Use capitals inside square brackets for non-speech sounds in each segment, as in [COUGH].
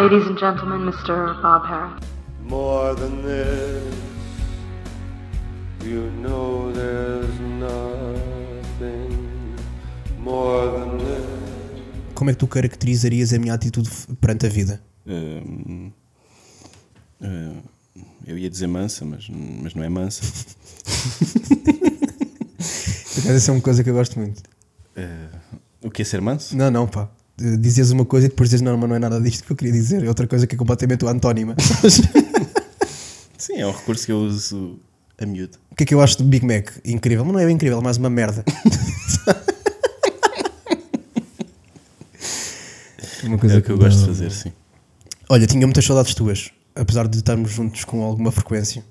Ladies and gentlemen, Mr. Bob Harris. More than this, you know there's nothing more than this. Como é que tu caracterizarias a minha atitude perante a vida? Hum, hum, eu ia dizer mansa, mas, mas não é mansa. [LAUGHS] Essa é uma coisa que eu gosto muito. Eh, o que é ser manso? Não, não, pá. Dizias uma coisa e depois dizes, não, mas não é nada disto que eu queria dizer. É outra coisa que é completamente o antónima. [LAUGHS] Sim, é um recurso que eu uso a miúdo. o que é que eu acho do Big Mac? Incrível. Mas não é incrível, é mais uma merda. [LAUGHS] uma É o que eu dá- gosto de fazer, sim. Olha, tinha muitas saudades tuas, apesar de estarmos juntos com alguma frequência.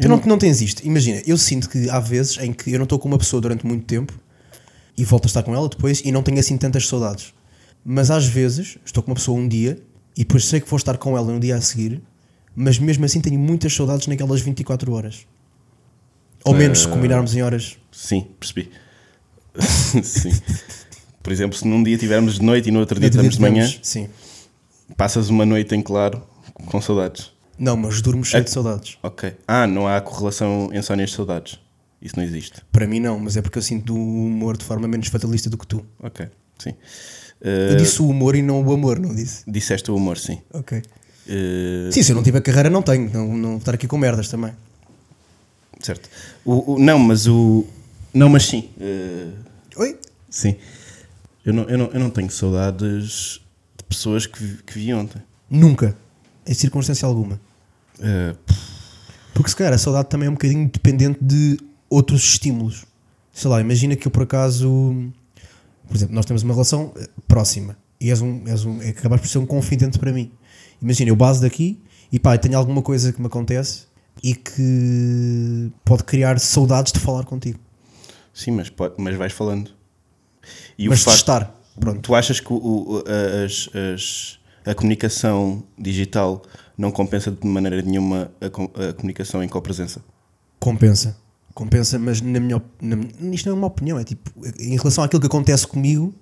Tu não, não tens isto. Imagina, eu sinto que há vezes em que eu não estou com uma pessoa durante muito tempo e volto a estar com ela depois e não tenho assim tantas saudades. Mas às vezes estou com uma pessoa um dia e depois sei que vou estar com ela no dia a seguir, mas mesmo assim tenho muitas saudades naquelas 24 horas. Ou menos se combinarmos em horas. Sim, percebi. [LAUGHS] sim. Por exemplo, se num dia tivermos de noite e no outro dia estamos de manhã, Sim. passas uma noite em claro com saudades. Não, mas durmo cheio de saudades. Ok. Ah, não há correlação insónias de saudades. Isso não existe. Para mim não, mas é porque eu sinto o humor de forma menos fatalista do que tu. Ok, sim. Eu Eh, disse o humor e não o amor, não disse? Disseste o humor, sim. Ok. Eh, Sim, se eu não tiver carreira, não tenho. Não, não vou estar aqui com merdas também. Certo. O, o- não, mas o. Não, mas sim. Eh, Oi? sim. Eu não, eu, não, eu não tenho saudades de pessoas que, vi- que vi ontem. Nunca. Em circunstância alguma. Eh, Porque se calhar a saudade também é um bocadinho dependente de outros estímulos. Sei lá, imagina que eu por acaso. Por exemplo, nós temos uma relação eh, próxima e és um, és um, é, acabas por ser um confidente para mim. Imagina, eu base daqui e pá, tenho alguma coisa que me acontece e que pode criar saudades de falar contigo. sim, mas, pode- mas vais falando. E Mas de facto- estar. Pronto. Tu achas que o- o- a- as- as- a comunicação digital não compensa de maneira nenhuma a, a comunicação em copresença? Compensa. Compensa, mas na minha, na, isto não é uma opinião, é tipo, em relação àquilo que acontece comigo,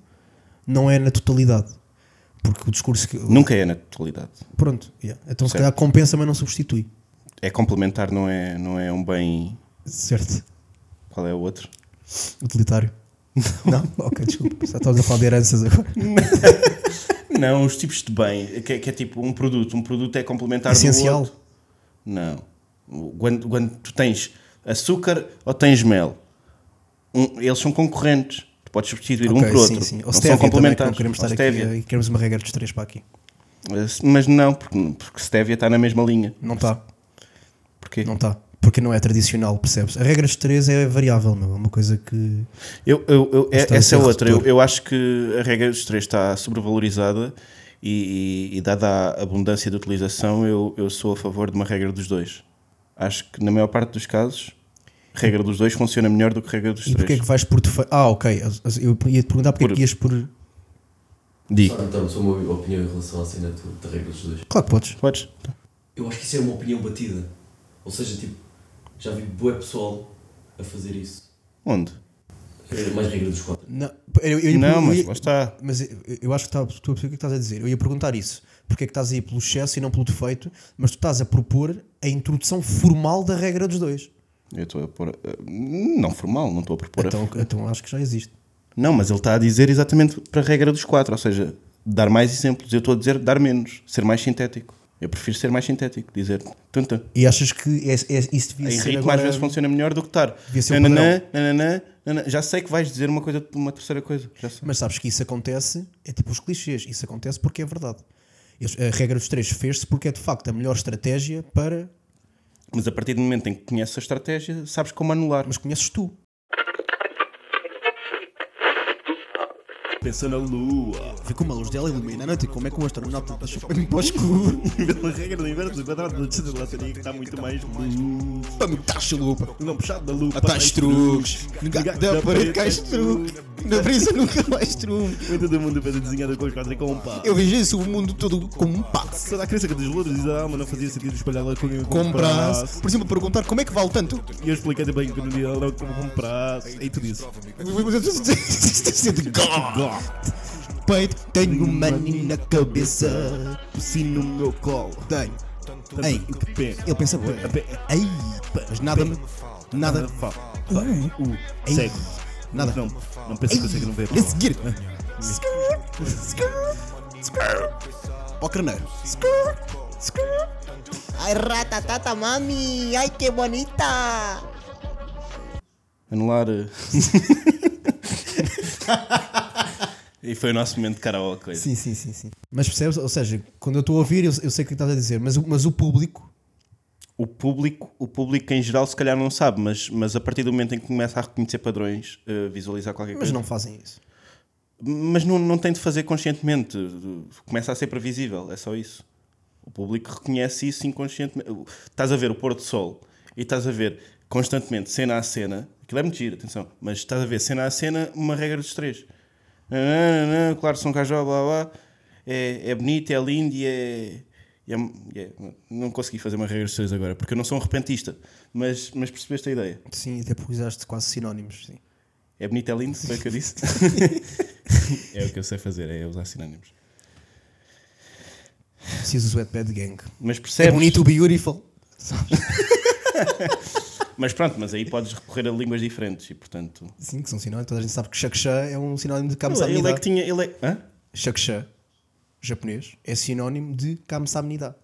não é na totalidade. Porque o discurso que. Nunca é na totalidade. Pronto, yeah. então se Certo. calhar compensa, mas não substitui. É complementar, não é, não é um bem. Certo. Qual é o outro? Utilitário. Não? Ok, desculpa. Já estás a falar de heranças agora. [LAUGHS] Não, os tipos de bem, que é, que é tipo um produto. Um produto é complementar Essencial. do outro. Não. Quando, quando tu tens açúcar ou tens mel, um- eles são concorrentes. Tu podes substituir um Ok, por sim, outro. sim. Ou Não são que complementares. não queremos estar aqui e queremos uma regra dos três para aqui. Mas não, porque, porque stevia está na mesma linha. Não está, Porquê? não está. Porque não é tradicional, percebes? A regra dos três é variável, meu. É uma coisa que. Eu, eu, eu- é- essa é outra. Eu, eu acho que a regra dos três está sobrevalorizada e, e- e dada a abundância de utilização, eu, eu sou a favor de uma regra dos dois. Acho que na maior parte dos casos, regra dos dois funciona melhor do que a regra dos E porquê é três. que vais por defeito? Ah, ok. Eu ia te perguntar porque é Por- que ias por. Digo. Só então, só uma opinião em relação à cena da regra dos dois. Claro que podes. Podes? Eu acho que isso é uma opinião batida. Ou seja, tipo, já vi bué pessoal a fazer isso. Onde? É Mais regra dos quatro. Não, eu, eu ia- Não, eu mas lá está. Mas eu, eu acho que tá, tu a perceber o é que estás a dizer. Eu ia perguntar isso. Porque é que estás a ir pelo excesso e não pelo defeito, mas tu estás a propor a introdução formal da regra dos dois. Eu estou a pôr. eh, Não formal, não estou a propor. a- Então, então acho que já existe. Não, mas ele está a dizer exatamente para a regra dos quatro, ou seja, dar mais exemplos. Eu estou a dizer dar menos, ser mais sintético. Eu prefiro ser mais sintético, dizer tum. E achas que é, é- isso devia Em ser ritmo agora... às vezes funciona melhor do que estar. Devia ser o Nananã, nananã, nananã. Já sei que vais dizer uma coisa uma terceira coisa. Mas sabes que isso acontece, é tipo os clichês, isso acontece porque é verdade. A regra dos três fez-se porque é de facto a melhor estratégia para. Mas a partir do momento em que conheces a estratégia, sabes como anular. Mas conheces tu. Pensa na lua. Vê como a luz dela ilumina a noite e como é que um astronauta deixa para para o escuro. [LAUGHS] Pela regra do inverso, o quadrado da distância teria que estar muito mais luz. Para me dar chalupa. Não puxado da lua. Atrás truques. Da parede cais truque. Na brisa nunca mais truque. Muito do mundo fez desenhado com os quadros e com um pá. Eu vejo isso, o mundo todo como um passo. Toda a crença que dos louros diz a alma não fazia sentido espalhá-la com com Compras. Por cima perguntar como é que vale tanto. E eu expliquei bem que no dia ela como. E tu disse. Isto é de [LAUGHS] God. Peito, tenho money na cabeça. Sim no meu colo, tenho. Ei, ele pensa bué. Ei, mas nada me. Nada. Uh, ei. Nada. Não, não pensa que eu sei que não vê. A seguir. Ó carneiro. Ay, ratatata, mami. Ay, qué bonita. Anular. [LAUGHS] e foi o nosso momento de karaoke. Sim, sim, sim, sim. Mas percebes? Ou seja, quando eu estou a ouvir, eu, eu sei o que estás a dizer, mas, o- mas o público. O público, o público em geral se calhar não sabe, mas, mas a partir do momento em que começa a reconhecer padrões, eh, visualizar qualquer Mas coisa. não fazem isso. Mas não, não tem de fazer conscientemente. Começa a ser previsível, é só isso. O público reconhece isso inconscientemente. Estás a ver o pôr do sol e estás a ver constantemente, cena a cena. Aquilo é muito giro, atenção. Mas estás a ver cena a cena, uma regra dos três. Não, claro, São Cajó, blá blá. É, é bonito, é lindo e é. é- é- não consegui fazer uma três agora, porque eu não sou um repentista. Mas, mas percebeste a ideia. Sim, até porque usaste quase sinónimos. Sim. É bonito, é lindo, foi o que eu disse. [LAUGHS] é o que eu sei fazer, é usar sinónimos. Preciso do Wetpad Gang. Mas É percebes? bonito, beautiful. [LAUGHS] Mas pronto, mas aí podes recorrer a línguas diferentes e portanto. Sim, que são sinónimos. Toda a gente sabe que Shaksha é um sinónimo de Kamsamnida. ele é que tinha. Ele é, hã? Shaksha, japonês, é sinónimo de Kamsamnida.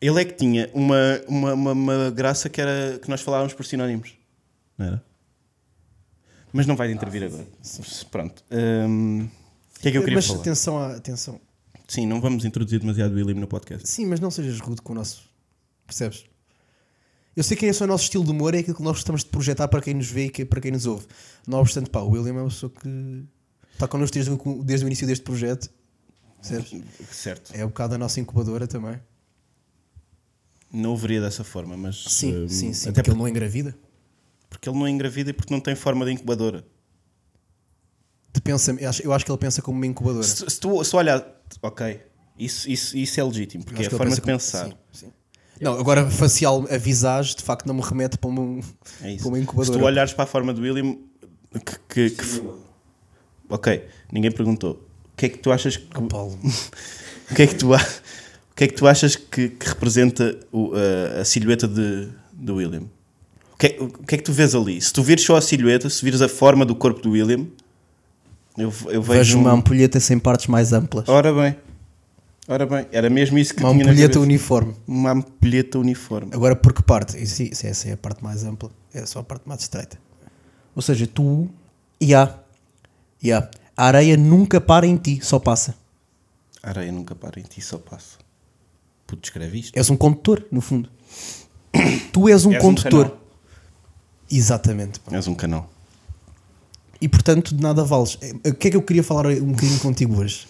ele é que tinha uma, uma, uma, uma graça que era que nós falávamos por sinónimos. Não era? Mas não vais intervir agora. Pronto. Hum, o que é que eu queria mas falar? atenção, à- atenção. Sim, não vamos introduzir demasiado o William no podcast. Sim, mas não sejas rude com o nosso. Percebes? Eu sei que esse é o nosso estilo de humor, é aquilo que nós gostamos de projetar para quem nos vê e para quem nos ouve. Não obstante, pá, o William é uma pessoa que está connosco desde, o- desde o início deste projeto. Percebes? Certo. É um bocado a nossa incubadora também. Não o veria dessa forma, mas. Sim, hum, sim, sim. Até porque ele não engravida. porque ele não engravida e porque não tem forma de incubadora. De pensa, eu acho- que ele pensa como uma incubadora. Se, se tu, se olhar. Ok. Isso, isso, isso é legítimo, porque é a forma de como- pensar. sim, sim. Não, agora facial, a visagem, de facto, não me remete para uma, É isso. para uma Se incubadora. tu olhares para a forma do William, que, que- que f- ok, ninguém perguntou. O que é que tu achas que Oh, Paulo. [LAUGHS] o que é que tu a- o que é que tu achas que, que representa o- a, a silhueta de, do William? O que, é, o que é que tu vês ali? Se tu vires só a silhueta, se vires a forma do corpo do William, eu, eu vejo, Vejo um- uma ampulheta sem partes mais amplas. Ora bem, ora bem, era mesmo isso que Uma tinha na ampulheta uniforme. Uma ampulheta uniforme. Agora, por que parte? Isso, isso, essa é a parte mais ampla. É só a parte mais estreita. Ou seja, tu. Ya. Ya. A areia nunca para em ti, só passa. A areia nunca para em ti, só passa. Puto, descreve isto. És um condutor, no fundo. [COUGHS] tu és um És um condutor. canal. Exatamente. És um canal. E portanto, de nada vales. O que é que eu queria falar um bocadinho contigo hoje?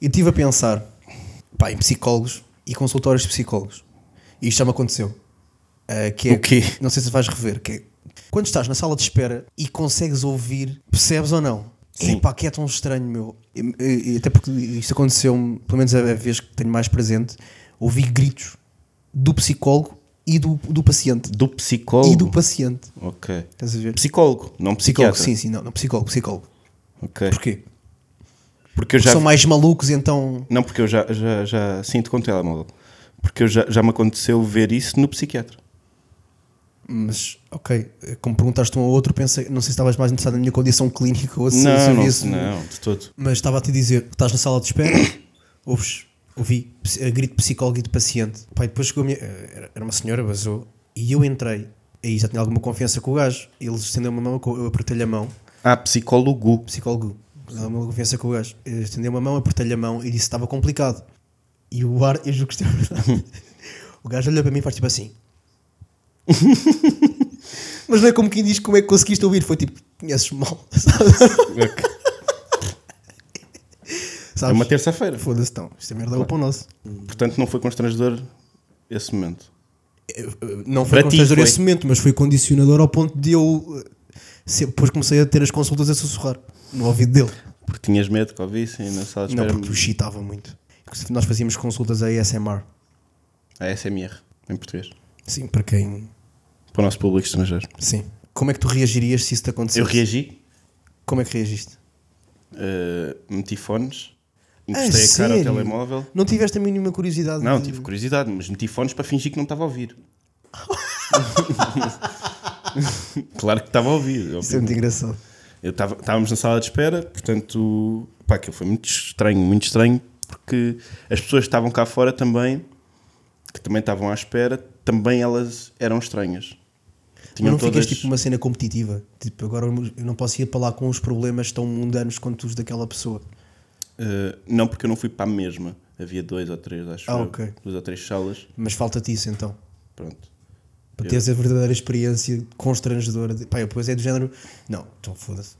Eu estive a pensar pá, em psicólogos e consultórios de psicólogos. E isto já me aconteceu. Ah, que é, O quê? Não sei se vais rever. Que é, quando estás na sala de espera e consegues ouvir, percebes ou não? Sim. Epá, que é tão estranho, meu. E- e- até porque isto aconteceu, pelo menos a vez que tenho mais presente, ouvi gritos do psicólogo e do, do paciente. Do psicólogo? E do paciente. Ok. Estás a ver? Psicólogo, não Psicólogo, psiquiatra. sim, sim, não, não, psicólogo, psicólogo. Ok. Porquê? Porque eu já... São mais malucos, então. Não, porque eu já, já, já sinto com o telemóvel. Porque eu já, já me aconteceu ver isso no psiquiatra. Mas, ok, como perguntaste um ao outro, pensei, não sei se estavas mais interessado na minha condição clínica ou se, se não, havia não, esse- não, de todo. Mas estava a te dizer, estás na sala de espera, [COUGHS] ouves, ouvi a grito de psicólogo e de paciente. Pai, depois chegou a minha. Era era uma senhora, basou, e eu entrei. Aí já tinha alguma confiança com o gajo. Ele estendeu uma mão, eu apertei-lhe a mão. Ah, psicólogo. psicólogo, alguma confiança com o gajo. Eu Estendeu uma mão, apertei-lhe a mão e disse que estava complicado. E o ar, eu juro que é verdade. [LAUGHS] o gajo olhou para mim e faz tipo assim. [LAUGHS] Mas não é como quem diz como é que conseguiste ouvir, foi tipo, conheces mal. [LAUGHS] É Sabes? uma terça-feira. Foda-se então, isto é merda é o pão nosso. Portanto, não foi constrangedor esse momento. Não foi Para ti constrangedor foi. esse momento, mas foi condicionador ao ponto de eu. Depois comecei a ter as consultas a sussurrar no ouvido dele. Porque tinhas medo que ouvissem na sala de Não, porque o chitava muito. Nós fazíamos consultas a ASMR. A SMR, em português. Sim, para quem. Para o nosso público estrangeiro. Sim. Como é que tu reagirias se isso te acontecesse? Eu reagi. Como é que reagiste? Uh, meti fones, Ah, encostei a cara ao telemóvel. Não tiveste a mínima curiosidade? Não, de- tive curiosidade, mas meti fones para fingir que não estava a ouvir. [LAUGHS] [LAUGHS] claro que estava a ouvir. Isso é muito engraçado. Eu estava, estávamos na sala de espera, portanto, pá, aquilo foi muito estranho, muito estranho, porque as pessoas que estavam cá fora também, que também estavam à espera, também elas eram estranhas. Mas não todas- ficas tipo uma cena competitiva? Tipo, agora eu não posso ir para lá com os problemas tão mundanos quanto os daquela pessoa. Uh, não, porque eu não fui para a mesma. Havia dois ou três, acho Ah, eu. ok. Duas ou três salas. Mas falta-te isso então. Pronto. Para Eu- teres a verdadeira experiência constrangedora. De, pá, depois é do género. Não, então foda-se.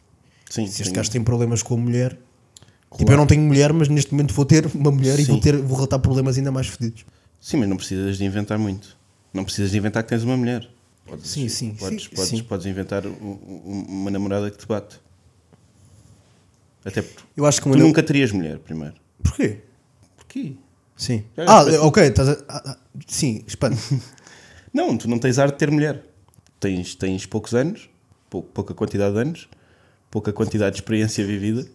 Se este sim. gajo tem problemas com a mulher. Tipo, Claro. eu não tenho mulher, mas neste momento vou ter uma mulher e Sim. vou, ter, vou relatar problemas ainda mais fodidos. Sim, mas não precisas de inventar muito. Não precisas de inventar que tens uma mulher. Podes, Sim, sim, Podes, sim, podes, podes inventar um- um- uma namorada que te bate. Até porque Eu acho que tu nunca terias mulher, primeiro. Porquê? Porquê? Sim. Ah, ok, estás a. ah, ah, sim, espano. [LAUGHS] Não, tu não tens ar de ter mulher. Tens, tens poucos anos, pou- pouca quantidade de anos, pouca quantidade de experiência vivida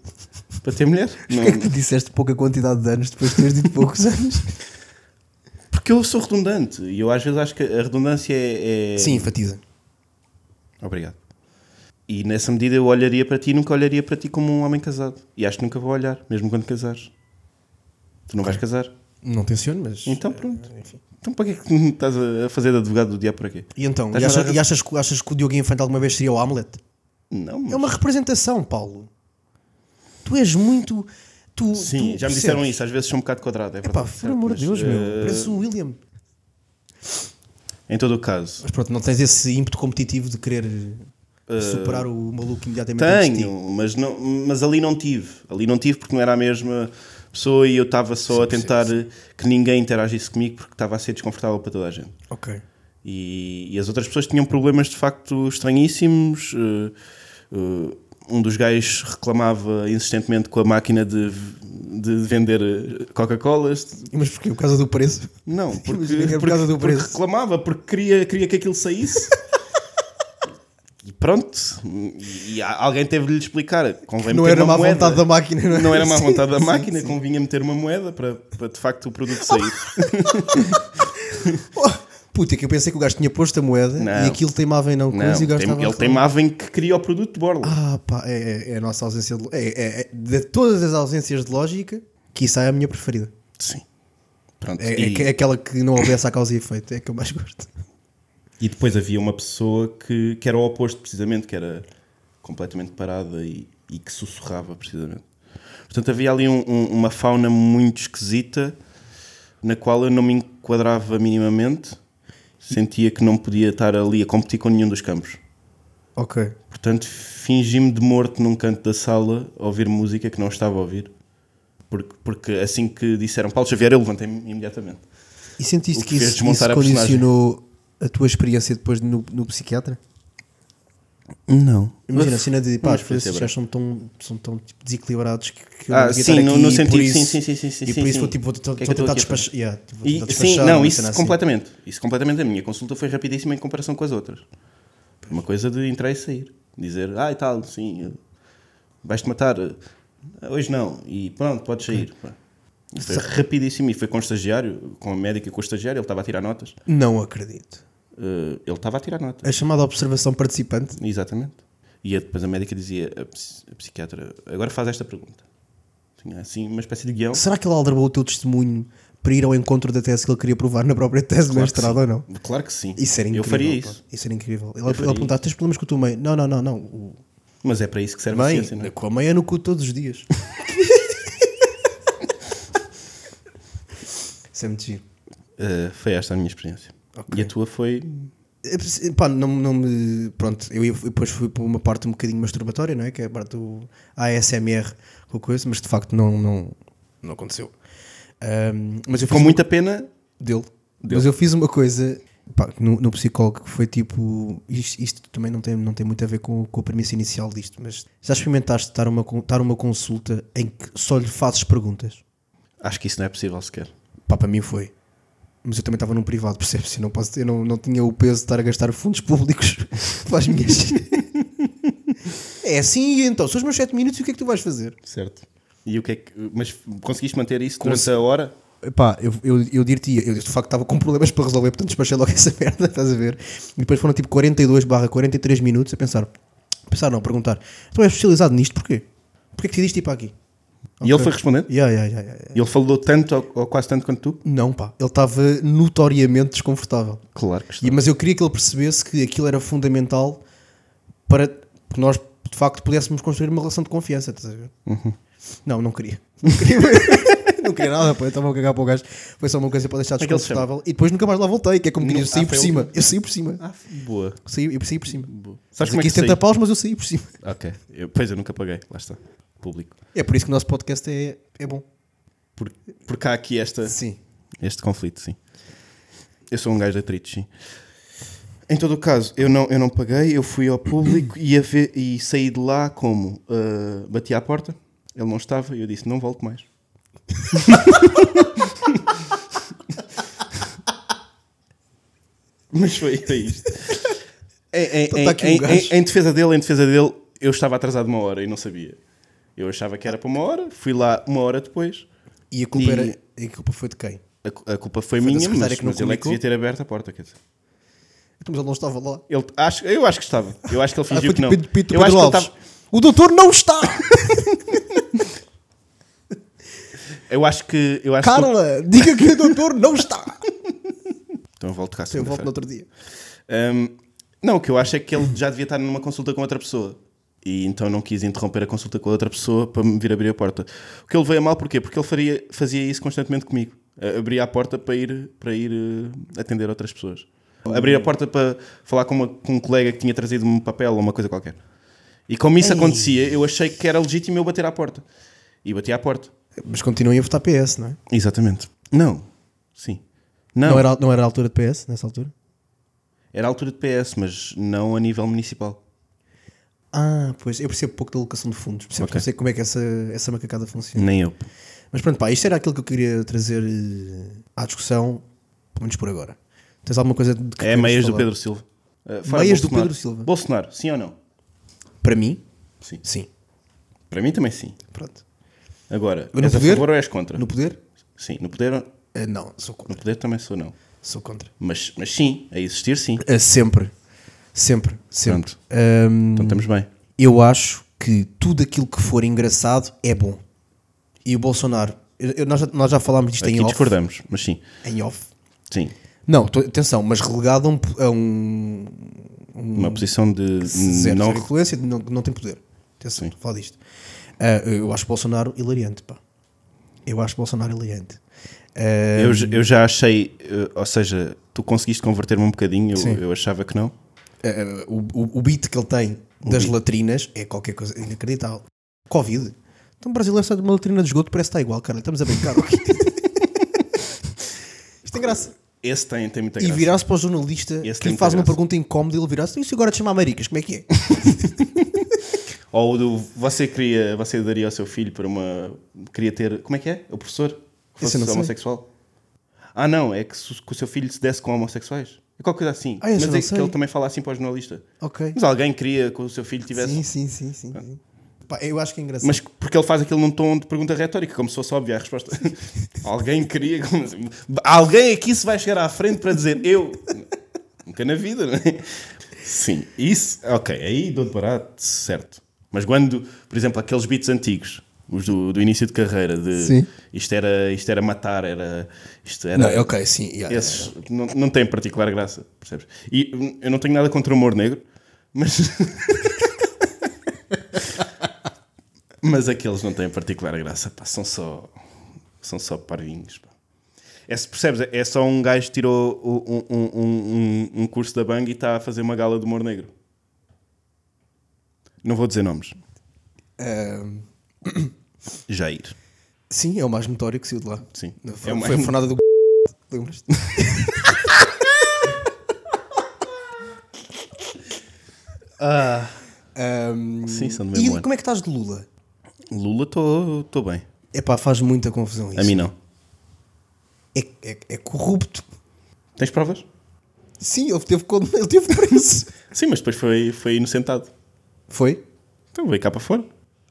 para ter mulher. Não- Porquê é que tu disseste pouca quantidade de anos depois de teres dito poucos anos? porque eu sou redundante e eu às vezes acho que a redundância é. é- Sim, enfatiza. Obrigado. E nessa medida eu olharia para ti e nunca olharia para ti como um homem casado. E acho que nunca vou olhar, mesmo quando casares. Tu não vais casar. Não tenciono, mas. Então pronto. enfim. Então para que é que [LAUGHS] estás a fazer de advogado do diabo para quê? E então, e, e achas, que- achas que o Diogo Infante alguma vez seria o Hamlet? Não, mas... É uma representação, Paulo. Tu és muito. Tu, Sim, tu já me disseram percebes? isso, às vezes sou um bocado quadrado. É Epá, por amor de Deus, mas, meu. eh, Parece o William. Em todo o caso, Mas pronto, não tens esse ímpeto competitivo de querer Eh, superar o maluco imediatamente tenho, mas, não, mas ali não tive. Ali não tive porque não era a mesma pessoa e eu estava só a tentar que ninguém interagisse comigo porque estava a ser desconfortável para toda a gente. Ok. E, e as outras pessoas tinham problemas de facto estranhíssimos. eh, eh, um dos gajos reclamava insistentemente com a máquina de, de vender Coca-Colas. Mas porquê? Por causa do preço? Não, [LAUGHS] porque, por porque- causa do porque preço. reclamava, porque queria, queria que aquilo saísse. [LAUGHS] e pronto. E, e alguém teve de lhe explicar. Convém Não meter era uma má moeda. vontade da máquina, não é? [LAUGHS] Não era má vontade da Sim, máquina, sim. convinha meter uma moeda para, para de facto o produto sair. [LAUGHS] Oh, puta, é que eu pensei que o gajo tinha posto a moeda Não. e aquilo teimava em não coisa Não, e o gajo tem- a ele teimava em que queria o produto de borla. Ah, pá, é, é- é a nossa ausência de. É, é- de todas as ausências de lógica, que isso é a minha preferida. Sim. Pronto. É, e, é aquela que não obedece à causa e efeito, é a que eu mais gosto. E depois havia uma pessoa que, que era o oposto, precisamente, que era completamente parada e, e que sussurrava, precisamente. Portanto, havia ali um- um- uma fauna muito esquisita na qual eu não me enquadrava minimamente. Sentia que não podia estar ali a competir com nenhum dos campos. Ok. Portanto, fingi-me de morto num canto da sala a ouvir música que não estava a ouvir. Porque, porque assim que disseram Paulo Xavier, eu levantei-me imediatamente. E sentiste que que, isso, isso condicionou a tua experiência depois no, no psiquiatra? Não. Imagina a cena de pá, mas os foi esses ser gajos são tão, são tão tipo, desequilibrados que, que eu Ah, não devia sim, no- aqui no e sentido- por isso, sim, sim, sim, sim, sim, E por sim, isso vou, tipo, vou, vou que é que eu tentar estou aqui a despachar. yeah, tipo, vou E, sim, despachar, não, isso assim. completamente. Isso completamente. A minha consulta foi rapidíssima em comparação com as outras. Uma coisa de entrar e sair. Dizer, ah, e tal, sim, vais-te matar. eh, Hoje não. E pronto, podes sair. Foi rapidíssimo. E foi com o estagiário, com a médica e com o estagiário. Ele estava a tirar notas. Não acredito. Eh, ele estava a tirar notas. A chamada observação participante. Exatamente. E a- depois a médica dizia, a, a psiquiatra, agora faz esta pergunta. Tinha assim uma espécie de guião. Será que ele aldrabou o teu testemunho para ir ao encontro da tese que ele queria provar na própria tese de Claro que mestrado ou não? Claro que sim. Isso era incrível. Eu faria isso. Isso era incrível. Ele, ele perguntava: tens problemas com o teu meio? Não, não, não, não. O Mas é para isso que serve a mãe, ciência, não é? com a mãe é no cu todos os dias. [LAUGHS] Isso é muito giro. Uh, foi esta a minha experiência. Ok. E a tua foi. É, Pá, não, não me. Pronto, eu depois fui para uma parte um bocadinho masturbatória, não é? Que é a parte do ASMR com a coisa, mas de facto não, não, não aconteceu. Ahm, mas eu Com uma- muita pena. dele. Mas eu fiz uma coisa pá, no, no psicólogo que foi tipo. Isto, isto também não tem, não tem muito a ver com, com a premissa inicial disto, mas já experimentaste estar uma, estar uma consulta em que só lhe fazes perguntas? Acho que isso não é possível sequer. Pá, para mim foi. Mas eu também estava num privado, percebes? Eu não, posso, eu não, não tinha o peso de estar a gastar fundos públicos [LAUGHS] para as minhas. [LAUGHS] É assim, então, são os meus 7 minutos e o que é que tu vais fazer? Certo. E o que é que. Mas conseguiste manter isso durante a hora? Pá, eu, eu, eu dir-te, eu de facto estava com problemas para resolver, portanto despachei logo [LAUGHS] essa merda, estás a ver? E depois foram tipo 42 barra 43 minutos a pensar, pensar não, a perguntar, tu és especializado nisto, porquê? Porquê que decidiste ir para aqui? E ele foi respondendo? Yeah, yeah, yeah, yeah. E ele falou tanto ou, ou quase tanto quanto tu? Não, pá, ele estava notoriamente desconfortável. Claro que está. E, mas eu queria que ele percebesse que aquilo era fundamental para que nós de facto pudéssemos construir uma relação de confiança, estás a ver? Uhum. Não, não queria. Não queria, [LAUGHS] não queria nada, pô, eu estava a cagar para o gajo. Foi só uma coisa para deixar é que desconfortável. E depois nunca mais lá voltei, que é como que Não- diz, eu saí ah, por cima. Eu saí por cima. Ah, boa. Saí, eu saí por cima. Sabes como é que 70 saí? paus, mas eu saí por cima. Ok. Eu, pois eu nunca paguei. Lá está. Público. É por isso que o nosso podcast é, é bom. Por, porque há aqui esta, Sim. este conflito, sim. Eu sou um gajo de atritos, sim. Em todo o caso, eu não, eu não paguei, eu fui ao público e, ver- e saí de lá como? Ah, bati à porta, ele não estava e eu disse: não volto mais. [LAUGHS] Mas foi, foi isto. Em, em- Então tá um em- em defesa dele, em defesa dele, eu estava atrasado uma hora e não sabia. Eu achava que era para uma hora, fui lá uma hora depois. E a culpa, E- era, e a culpa foi de quem? A, a culpa foi, Foi minha, mas, que mas ele é que devia ter aberto a porta. Quer dizer. Então, mas ele não estava lá. Ele, acho, eu acho que estava. Eu acho que ele Ah, fingiu foi que não. Pedro, Pedro, eu Pedro acho que ele estava. O doutor não está! Eu acho que. Eu acho que Carla, diga que o doutor não está! então eu volto cá Eu volto no outro dia. Hum, não, o que eu acho é que ele já devia estar numa consulta com outra pessoa. E então não quis interromper a consulta com a outra pessoa para me vir abrir a porta. O que ele veio a mal, porquê? Porque ele faria, fazia isso constantemente comigo. Eh, Abria a porta para ir, para ir eh, atender outras pessoas. Abrir a porta para falar com, uma- com um colega que tinha trazido um papel ou uma coisa qualquer. E como isso acontecia, eu achei que era legítimo eu bater à porta. E bati à porta. Mas continuem a votar PS, não é? Exatamente. Não. Sim. Não, Não, era... era, não era a altura de PS nessa altura? a altura de PS, mas não a nível municipal. Ah, pois, eu percebo pouco da alocação de fundos. Percebo, Ok. Não sei como é que essa, essa macacada funciona. Nem eu. Mas pronto, pá, isto era aquilo que eu queria trazer eh, à discussão, pelo menos por agora. Tens alguma coisa de que É meias do falar? Pedro Silva. Uh, fora Meias do. Pedro Silva. Bolsonaro, sim ou não? Para mim, Sim. sim. Para mim também sim. Pronto. Agora, No és a poder? favor ou és contra? No poder? Sim, no poder, Eh, não, sou no contra. poder também sou não. Sou contra. Mas, mas sim, a existir sim. Eh, sempre. Sempre. Sempre. Pronto. Ahm, Então estamos bem. eu acho que tudo aquilo que for engraçado é bom. E o Bolsonaro, eu- nós, já, nós já falámos disto Aqui em off. discordamos, mas sim. Em off. Sim. Não, atenção, mas relegado a um, a um Uma posição de zero, não. influência, não, não tem poder. Atenção, estou a falar disto. Ah, eu acho Bolsonaro hilariante, pá. Eu acho Bolsonaro hilariante. Ah, Eu, eu já achei, uh, ou seja, tu conseguiste converter-me um bocadinho, Sim. eu, eu achava que não. Ah, o, o, o beat que ele tem das latrinas é qualquer coisa inacreditável. Covid. Então o brasileiro sai de uma latrina de esgoto, parece que está igual, cara. Estamos a brincar. [LAUGHS] Isto tem graça. Esse tem, tem muita E graça. virar-se para o jornalista Esse que lhe faz uma pergunta incómoda e ele virar-se. E se agora te chamar Americas, como é que é? [LAUGHS] Ou o do você queria, você daria ao seu filho para uma. Queria ter. Como é que é? O professor? Que fosse homossexual? Ah, não, é que, se- que o seu filho se desse com homossexuais. É qualquer coisa assim. Ah, esse Mas é que ele também fala assim para o jornalista. Ok. Mas alguém queria que o seu filho tivesse. Sim, sim, sim, sim. sim. Pá, eu acho que é engraçado. Mas porque ele faz aquilo num tom de pergunta retórica, como se fosse óbvia a resposta. [LAUGHS] alguém queria. Alguém aqui se vai chegar à frente para dizer eu. Nunca na vida, não é? Sim, isso, ok, aí dou de barato, certo. Mas quando, por exemplo, aqueles beats antigos, os do, do início de carreira, de Sim. isto era, isto era matar, era. Isto era Não, ok, sim. yeah, esses não, não têm particular graça, percebes? E eu não tenho nada contra o humor negro, mas. [LAUGHS] mas aqueles não têm particular graça, pá, são só. São só parvinhos, pá. É, percebes? É só um gajo que tirou um, um, um, um curso da Bang e está a fazer uma gala de humor negro. Não vou dizer nomes. Ahm, [CLEARS THROAT] Jair. sim, é o mais notório que saiu de lá. Sim. Foi, É o foi a fornada do. [LAUGHS] Lembras-te? [LAUGHS] Ahm, Sim, são do e mesmo ano. como é que estás de Lula? Lula, estou bem. Epá, faz muita confusão isso. A mim não. É, é, é corrupto. Tens provas? Sim, ele teve, ele teve preso. [LAUGHS] Sim, mas depois foi, foi inocentado. Foi? Então veio cá para fora.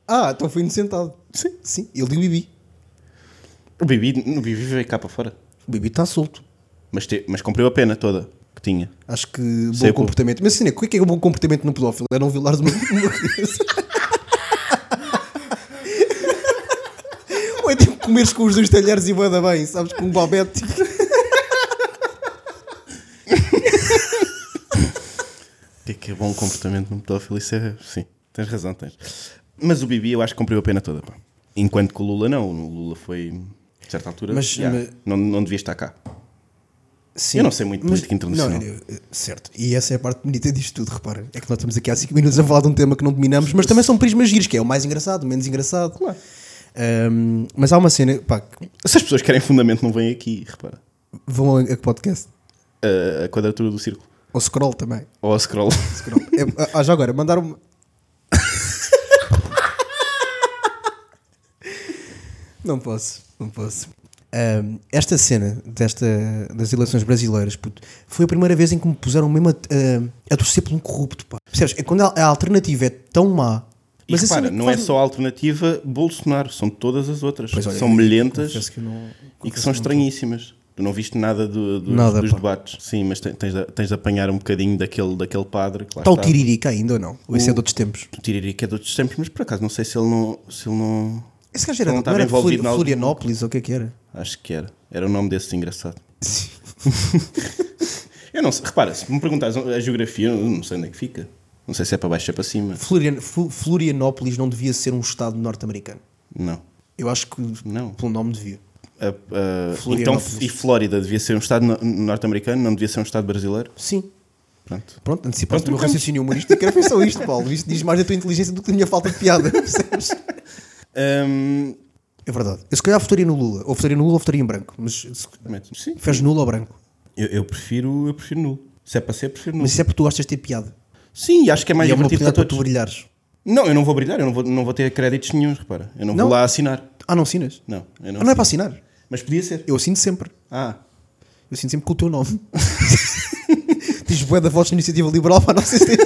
Ah, então foi inocentado. Sim. Sim, ele e o Bibi. O Bibi, o Bibi veio cá para fora. O Bibi está solto. Mas, te- mas cumpriu a pena toda que tinha. Acho que bom Sei, comportamento. Mas assim, o que é que é o bom comportamento no pedófilo? É não violares uma, uma criança. Ou é tipo comeres com os dois talheres e boada bem, sabes? Com um babete. [LAUGHS] O que é que é bom comportamento no pedófilo? Isso é. Sim, tens razão, tens. Mas o Bibi eu acho que cumpriu a pena toda. Pá. Enquanto que o Lula não. O Lula foi. A certa altura. Mas- já, mas- não, não devia estar cá. Sim. Eu não sei muito de Mas- política internacional. não, eu- certo. E essa é a parte bonita disto tudo, repara. É que nós estamos aqui há 5 minutos a falar de um tema que não dominamos, mas também são prismas giros, que é o mais engraçado, o menos engraçado. Claro. Ahm, mas há uma cena, pá, Se as pessoas querem fundamento, não vêm aqui, repara. vão a, que podcast? A, a quadratura do círculo. Ou scroll também. Ou a scroll. Scroll. É, ah, já agora, mandar não posso, não posso. Esta cena desta, das eleições brasileiras puto, foi a primeira vez em que me puseram mesmo a, a, a torcer por um corrupto. Pá. Percebes? É quando a, a alternativa é tão má. E a repara, não é faz- só a alternativa Bolsonaro, são todas as outras. Pois, olha, são melhentas que não- e que são estranhíssimas. Tu não viste nada do- do- Nada, dos debates. Sim, mas te- tens de, tens de apanhar um bocadinho daquele, daquele padre. Que Está o. Tiririca ainda ou não? Ou esse é de outros tempos? O Tiririca é de outros tempos, mas por acaso não sei se ele não. Se ele não Esse gajo era, Não não era envolvido em algum- Florianópolis ou o que é que era? acho que era. Era o nome desse engraçado. [LAUGHS] eu não sei. Repara, se me perguntares a geografia, eu não sei onde é que fica. Não sei se é para baixo ou para cima. Florian- Florianópolis não devia ser um estado norte-americano. Não. Eu acho que Não. pelo nome devia. A- a- então, e Flórida devia ser um estado no- norte-americano, não devia ser um estado brasileiro? Sim. Pronto. Pronto, antecipaste o meu trocamos. raciocínio humorístico. Era foi só isto, Paulo. Isto diz mais da tua inteligência do que da minha falta de piada. [LAUGHS] Percebes? Hum, É verdade. Eu se calhar votaria no Lula. Ou votaria no Lula ou votaria em branco. Mas se- fez nulo ou branco. eu, eu prefiro, eu prefiro nulo. Se é para ser, prefiro nulo. Mas isso é porque tu gostas de ter piada. Sim, acho que é mais e é divertido para oportunidade para tu brilhares. Não, eu não vou brilhar, eu não vou, não vou ter créditos nenhums, repara. Eu não, Não? vou lá assinar. Ah, não assinas? Não, eu não, Ah, não é para assinar. Mas podia ser. Eu assino sempre. Ah, Eu assino sempre com o teu nome. [LAUGHS] Diz bué da voz de iniciativa liberal para não ser [LAUGHS]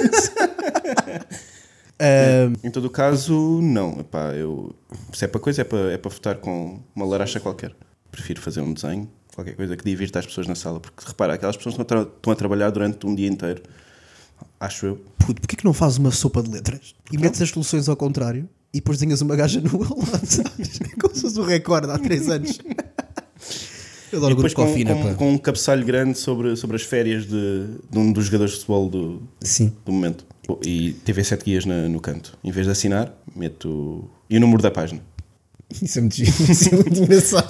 isso. em todo o caso, não. Epá, eu, se é para coisa, é para, é para votar com uma laracha qualquer. Prefiro fazer um desenho, qualquer coisa que divirta as pessoas na sala. Porque repara, aquelas pessoas estão a, estão a trabalhar durante um dia inteiro. Acho eu. Puto, porquê que não fazes uma sopa de letras? E metes as soluções ao contrário e depois desenhas uma gaja nua ao lado, sabes? Como se fosse recorde há 3 anos. [LAUGHS] Eu adoro E depois com, Cofina, com, com um cabeçalho grande sobre, sobre as férias de, de um dos jogadores de futebol do, Sim. do momento. E TV 7 guias na- no canto. Em vez de assinar, meto. E o número da página. Isso é muito giro. [LAUGHS] Isso é muito engraçado.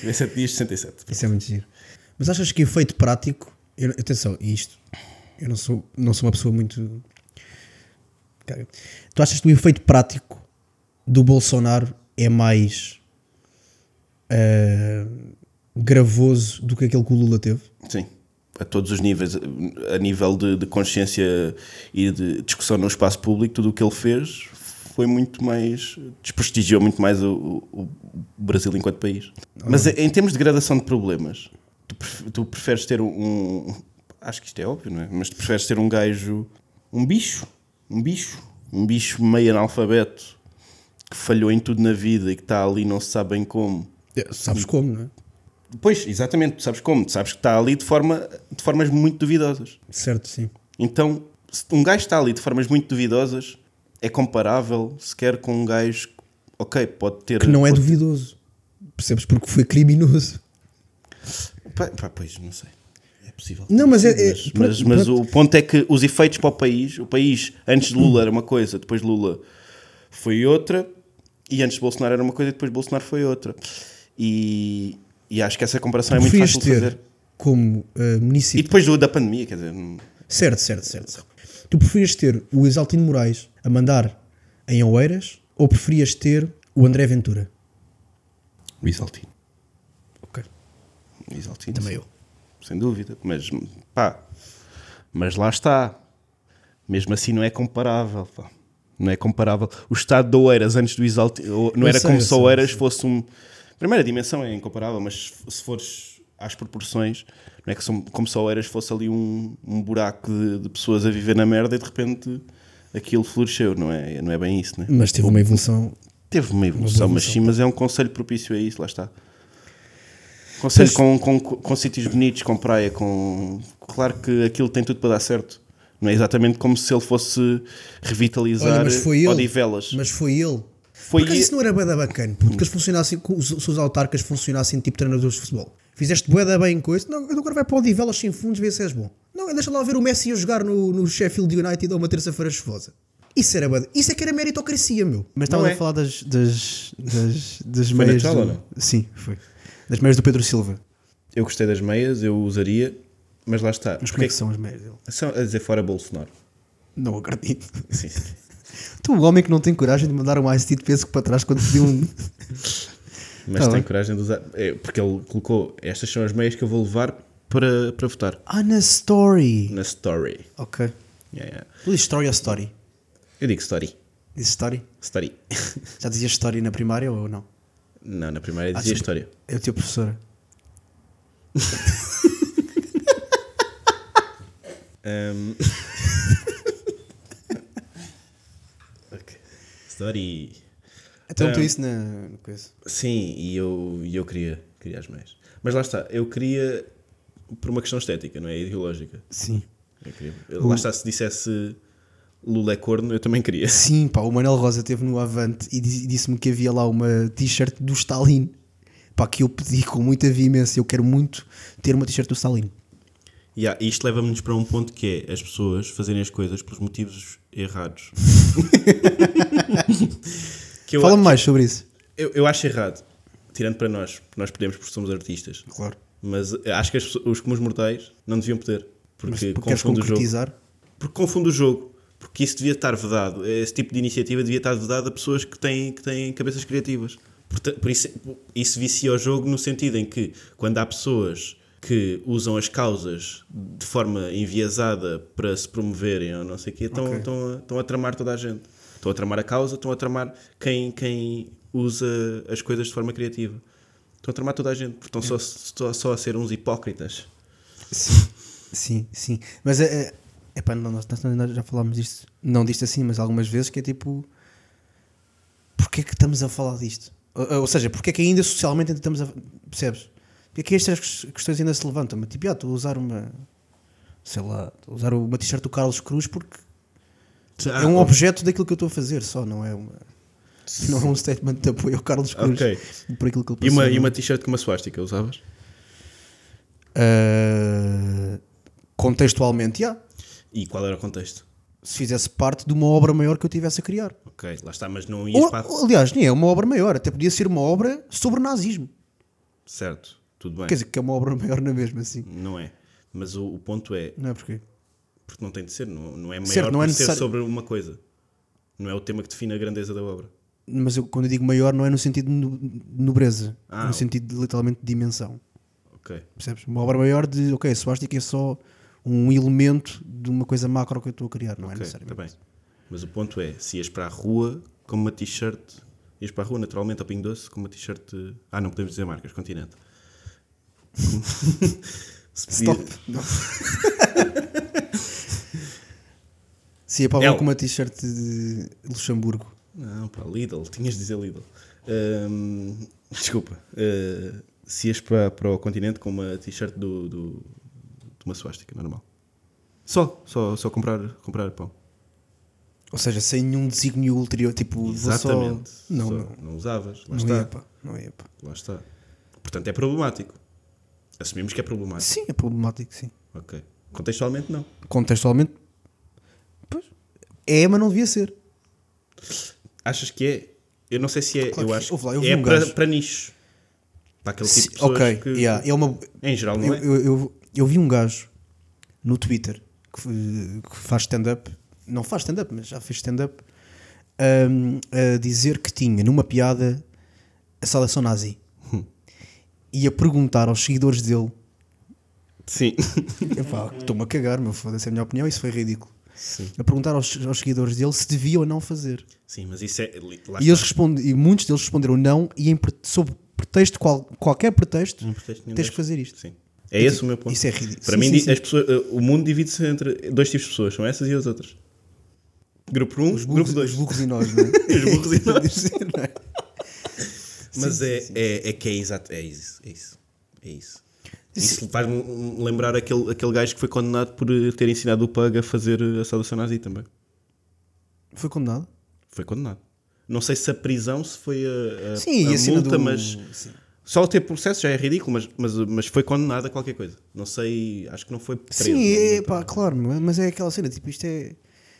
TV 7 dias 67. Isso é muito giro. Mas achas que efeito prático. eu- atenção, isto. Eu não sou, não sou uma pessoa muito. Cara, Tu achas que o efeito prático do Bolsonaro é mais ah, gravoso do que aquele que o Lula teve? Sim. A todos os níveis. A nível de, de consciência e de discussão no espaço público, tudo o que ele fez foi muito mais. desprestigiou muito mais o, o- Brasil enquanto país. Mas em termos de gradação de problemas, tu, tu preferes ter um. Acho que isto é óbvio, não é? Mas tu preferes ter um gajo. um bicho. Um bicho. Um bicho meio analfabeto que falhou em tudo na vida e que está ali não se sabe bem como. Sabes como, não é? Pois, exatamente, sabes como? Sabes que está ali de, forma, de formas muito duvidosas. Certo, sim. Então, se um gajo está ali de formas muito duvidosas, é comparável sequer com um gajo que, ok, pode ter. Que não é pode- duvidoso. Percebes? Porque foi criminoso. Pá, pá, pois, não sei. É possível. Não, mas é- é- Mas, pronto, mas- mas pronto. o ponto é que os efeitos para o país, o país antes de Lula era uma coisa, depois de Lula foi outra, e antes de Bolsonaro era uma coisa e depois de Bolsonaro foi outra. E, e acho que essa comparação é muito fácil de fazer. como E município. depois do, da pandemia, quer dizer, Certo, certo, certo, certo. Tu preferias ter o Exaltino Moraes a mandar em Oeiras ou preferias ter o André Ventura? o Isaltino. Ok. O Isaltino, Também sim. eu. Sem dúvida. Mas pá, mas lá está. Mesmo assim não é comparável. pá. Não é comparável. O estado de Oeiras antes do Isaltino. Não Eu era sei, como se Oeiras sei. fosse um. Primeira dimensão é incomparável, mas se fores às proporções, não é que são, como se Oeiras fosse ali um, um buraco de, de pessoas a viver na merda e de repente aquilo floresceu, não é, não é bem isso, né? Mas teve uma evolução. Teve uma evolução, Uma mas evolução. sim, mas é um conselho propício a isso, lá está. Conselho Mas- com, com, com sítios bonitos, com praia, com. Claro que aquilo tem tudo para dar certo. Não é exatamente como se ele fosse revitalizar Olha, mas foi ele. Odivelas. Mas foi ele. Foi Porque isso não era da bacana, puto, que eles funcionassem, que os, os autarcas funcionassem tipo treinadores de futebol. Fizeste bué da bem com isso, não, agora vai para o Odivelas sem fundos ver se és bom. Não, deixa lá ver o Messi a jogar no, no Sheffield United a uma terça-feira chuvosa. Isso era da- Isso é que era meritocracia, meu. Mas estava é. a falar das, das, das, das Foi meias. Natal do- ou não? Sim, foi. Das meias do Pedro Silva. Eu gostei das meias, eu usaria, mas lá está. Mas Porque como é que são as meias dele? São a dizer fora Bolsonaro. Não acredito. Sim, sim. Tu, o homem que não tem coragem de mandar um ICT de peso para trás quando pediu um. [LAUGHS] Mas Tá tem bem. coragem de usar. É, porque ele colocou estas são as meias que eu vou levar para, para votar. ah, na story. Na story. Ok. Yeah, yeah. Tu dizes story ou story? Eu digo story. Dizes story? Story. [LAUGHS] Já dizias story na primária ou não? Não, na primeira Ah, dizia sim. história. É o teu professor. [LAUGHS] Um... ok. Story. Então, tu Um, isso na na coisa. Sim, e eu, e eu queria, queria as meias. Mas lá está, eu queria por uma questão estética, não é? Ideológica. Sim. Eu queria- lá está, se dissesse Lula é corno, eu também queria. Sim, pá, o Manel Rosa esteve no Avante e disse-me que havia lá uma t-shirt do Stalin. Pá, que eu pedi com muita veemência. Eu quero muito ter uma t-shirt do Stalin. Yeah, e isto leva-nos para um ponto que é as pessoas fazerem as coisas pelos motivos errados. [LAUGHS] Fala-me mais sobre isso. Eu, eu acho errado, tirando para nós, porque nós podemos porque somos artistas. Claro. Mas eh, acho que as os comuns mortais não deviam poder. Porque porque confunde o jogo. Porque confunde o jogo. Porque isso devia estar vedado. Esse tipo de iniciativa devia estar vedado a pessoas que têm, que têm cabeças criativas. Porta- Por isso, isso vicia o jogo no sentido em que, quando há pessoas que usam as causas de forma enviesada para se promoverem ou não sei o quê, estão, Ok. estão, a, estão a tramar toda a gente. Estão a tramar a causa, estão a tramar quem, quem usa as coisas de forma criativa. Estão a tramar toda a gente, porque estão só, só, só a ser uns hipócritas. Sim, sim, sim. Mas é. é não, nós, nós já falámos disto, não disto assim, mas algumas vezes que é tipo. Porquê que estamos a falar disto? Ou, ou seja, porquê que ainda socialmente ainda estamos a. Percebes? Porquê que estas questões ainda se levantam? Mas, tipo, ah, estou a usar uma. Sei lá, estou a usar uma t-shirt do Carlos Cruz porque Ah, é um ok. objeto daquilo que eu estou a fazer, só, não é uma. Não é um statement de apoio ao Carlos Cruz Ok. por aquilo que ele E uma, passou, e não é? uma t-shirt com uma suástica, usavas? Ah, contextualmente, já. E qual era o contexto? Se fizesse parte de uma obra maior que eu tivesse a criar. Ok, lá está, mas não Ou, para. aliás, nem é uma obra maior, até podia ser uma obra sobre nazismo. Certo, tudo bem. Quer dizer, que é uma obra maior na mesma, assim. Não é. Mas o, o ponto é, Não é porque. porque não tem de ser, não, não é maior Certo, não é por ser necessário- sobre uma coisa. Não é o tema que define a grandeza da obra. Mas eu, quando eu digo maior, não é no sentido de no- nobreza, Ah, é no ok. sentido de literalmente de dimensão. Ok. Percebes? Uma obra maior de, ok, suástica é só um elemento de uma coisa macro que eu estou a criar, não é Ok, necessariamente. está bem. Mas o ponto é, se ias para a rua com uma t-shirt, ias para a rua naturalmente ao Pingo Doce com uma t-shirt. Ah, não podemos dizer marcas, Continente. [LAUGHS] Stop. Se ia para a Ela. rua com uma t-shirt de Luxemburgo. Não, pá, Lidl, tinhas de dizer Lidl. Desculpa. Ah, se ias para, para o continente com uma t-shirt do, do- de uma suástica, normal. Só, só, só comprar, comprar pão. Ou seja, sem nenhum desígnio ulterior, tipo, vou só- Exatamente. Não, Só não. não usavas. Lá Não está. ia, pá. Não ia, pá. Lá está. Portanto, é problemático. Assumimos que é problemático. Sim, é problemático, sim. Ok. Contextualmente, não. Contextualmente, pois, é, mas não devia ser. Achas que é? Eu não sei se é. Claro eu acho lá, eu é um para, para nicho. Para aquele tipo de pessoas ok, que, yeah, é uma, em geral, não eu, é? eu, eu, eu vi um gajo no Twitter que, que faz stand-up, não faz stand-up, mas já fez stand-up, hum, a dizer que tinha numa piada a seleção nazi. E a perguntar aos seguidores dele: Sim. [LAUGHS] Estou-me a cagar, meu foda-se, é a minha opinião, isso foi ridículo. A perguntar aos, aos seguidores dele se deviam ou não fazer. Sim, mas isso é. E, eles está. respondem, e muitos deles responderam não, e em, sob pretexto, qual, qualquer pretexto, Não pretexto tens que fazer isto. Sim. É esse o meu ponto. Isso é ridículo. Para Sim, mim, sim, di- sim. As pessoas, eh, o mundo divide-se entre dois tipos de pessoas, são essas e as outras. Grupo 1, Os grupo burros, 2. os burros e nós, não é? [LAUGHS] Os burros e [LAUGHS] nós. Podemos dizer, não é? Mas Sim, é, sim. É, é que é exato. É isso. É isso. É isso. Isso faz-me lembrar aquele, aquele gajo que foi condenado por eh, ter ensinado o Pug a fazer a saudação nazi também. Foi condenado? Foi condenado. Não sei se a prisão se foi a, a, Sim, a multa, do- mas sim. só ter processo já é ridículo, mas, mas, mas foi condenado a qualquer coisa. Não sei, acho que não foi preso. Sim, não- é, não- pá, claro, mas é aquela cena, tipo, isto é.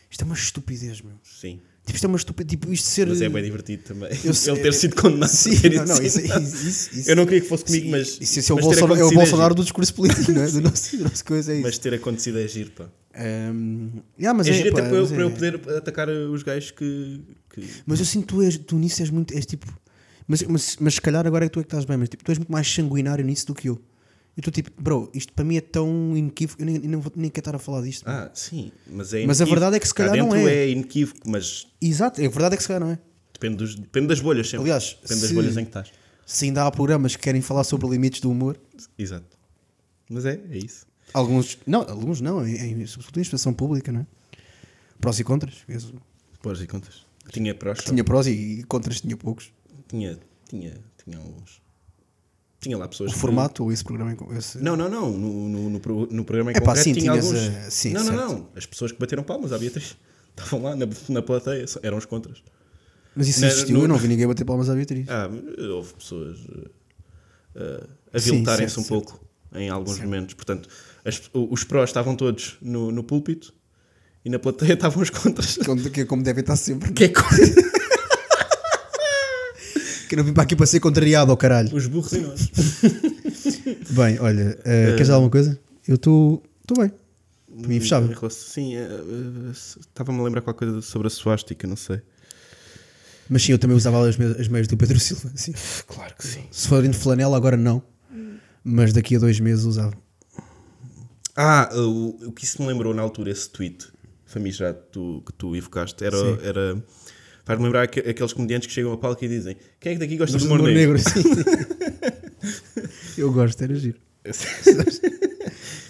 Isto é uma estupidez, meu. Sim, Tipo, isto é uma estupidez. Tipo, isto ser. mas é bem divertido também. [LAUGHS] Sei- Ele ter sido condenado Sim, por ter não, não, isso, ensinado. isso, isso, isso- Eu não queria que fosse comigo, Sim, mas. Isso, isso é o, Bolsonaro, é o acontecido Bolsonaro do discurso político, não é? Do nosso, do nosso coisa, é isso. Mas ter acontecido é giro, pá. Ahm, yeah, mas é é, giro pá, até para eu, para eu é- poder atacar os gajos que. que- Mas eu sinto que tu, és, tu nisso és muito. És tipo. Mas, mas, mas se calhar agora é que tu é que estás bem, mas tipo, tu és muito mais sanguinário nisso do que eu. Eu estou tipo, bro, isto para mim é tão inequívoco, eu nem, nem, vou, nem quero estar a falar disto. Ah, sim, mas é Mas a verdade é que se calhar não é. é inequívoco, mas Exato, a verdade é que se calhar não é. depende, dos, depende das bolhas sempre. Aliás, depende das se- bolhas em que estás. Se ainda há programas que querem falar sobre limites do humor, Exato. Mas é, é isso. alguns. Não, alguns não, em, em, sobretudo em expressão pública, não é? Prós e contras. Eu Pós e contas. Tinha prós. tinha prós e contras, tinha poucos. Tinha, tinha, tinha uns. Tinha lá pessoas. O formato ou esse programa. em- Esse, Não, não, não. No, no, no, no programa em É concreto sim, tinha alguns. eh, sim, não, não, certo. não. As pessoas que bateram palmas à Beatriz [LAUGHS] estavam lá na, na plateia, eram os contras. Mas isso Na- existiu, no- eu não vi ninguém bater palmas à Beatriz. Ah, houve pessoas uh, a viltarem-se um certo, pouco em alguns momentos. Portanto, as- os prós estavam todos no, no púlpito e na plateia [LAUGHS] estavam os contras. Como, que- como devem estar sempre. Que é co- Que não vim para aqui para ser contrariado ao caralho. os burros e nós. [LAUGHS] Bem, olha, eh, queres dar alguma coisa? Eu estou bem. Para mim fechava. Sim, uh, uh, estava-me a lembrar qualquer coisa sobre a suástica, não sei. Mas sim, eu também usava as, me- as meias do Pedro Silva. Sim. [LAUGHS] Claro que sim. Se forem de flanela, agora não. Mas daqui a dois meses usava. Ah, o, o que isso me lembrou na altura, esse tweet famigerado que tu, que tu evocaste, era. Sim. era Faz-me lembrar aque- aqueles comediantes que chegam ao palco e dizem: Quem é que daqui gosta de humor negro? negro, sim. [LAUGHS] eu gosto, era giro. [LAUGHS]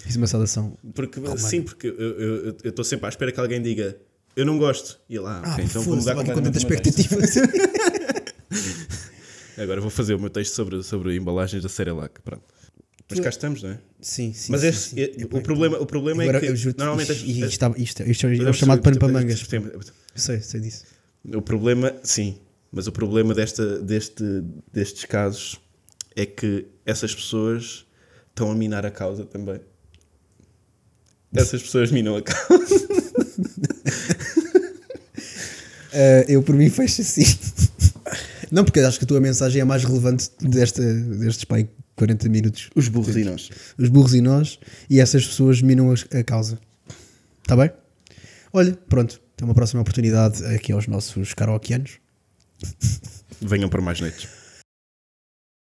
Fiz uma saudação. Porque, sim, porque eu estou sempre à espera que alguém diga eu não gosto. E ele, ah, ok, então vou mudar com tanta expectativa. Agora vou fazer o meu texto sobre, sobre embalagens da Cerelac. Pronto. Mas cá estamos, não é? sim, sim. Mas sim, esse- sim. Epá, o, problema, o problema agora é que eu juro normalmente isto, isto, isto, isto, isto é o chamado pano para mangas. Eu sei, sei disso. O problema, sim, mas o problema desta, deste, destes casos é que essas pessoas estão a minar a causa também. Essas pessoas minam a causa. Uh, [LAUGHS] eu por mim fecho assim. Não, porque acho que a tua mensagem é mais relevante desta, destes pai 40 minutos. Os burros e nós. Os burros e nós, e essas pessoas minam a causa. Está bem? Olha, pronto. Tem uma próxima oportunidade aqui aos nossos karaokeanos. Venham para mais noites.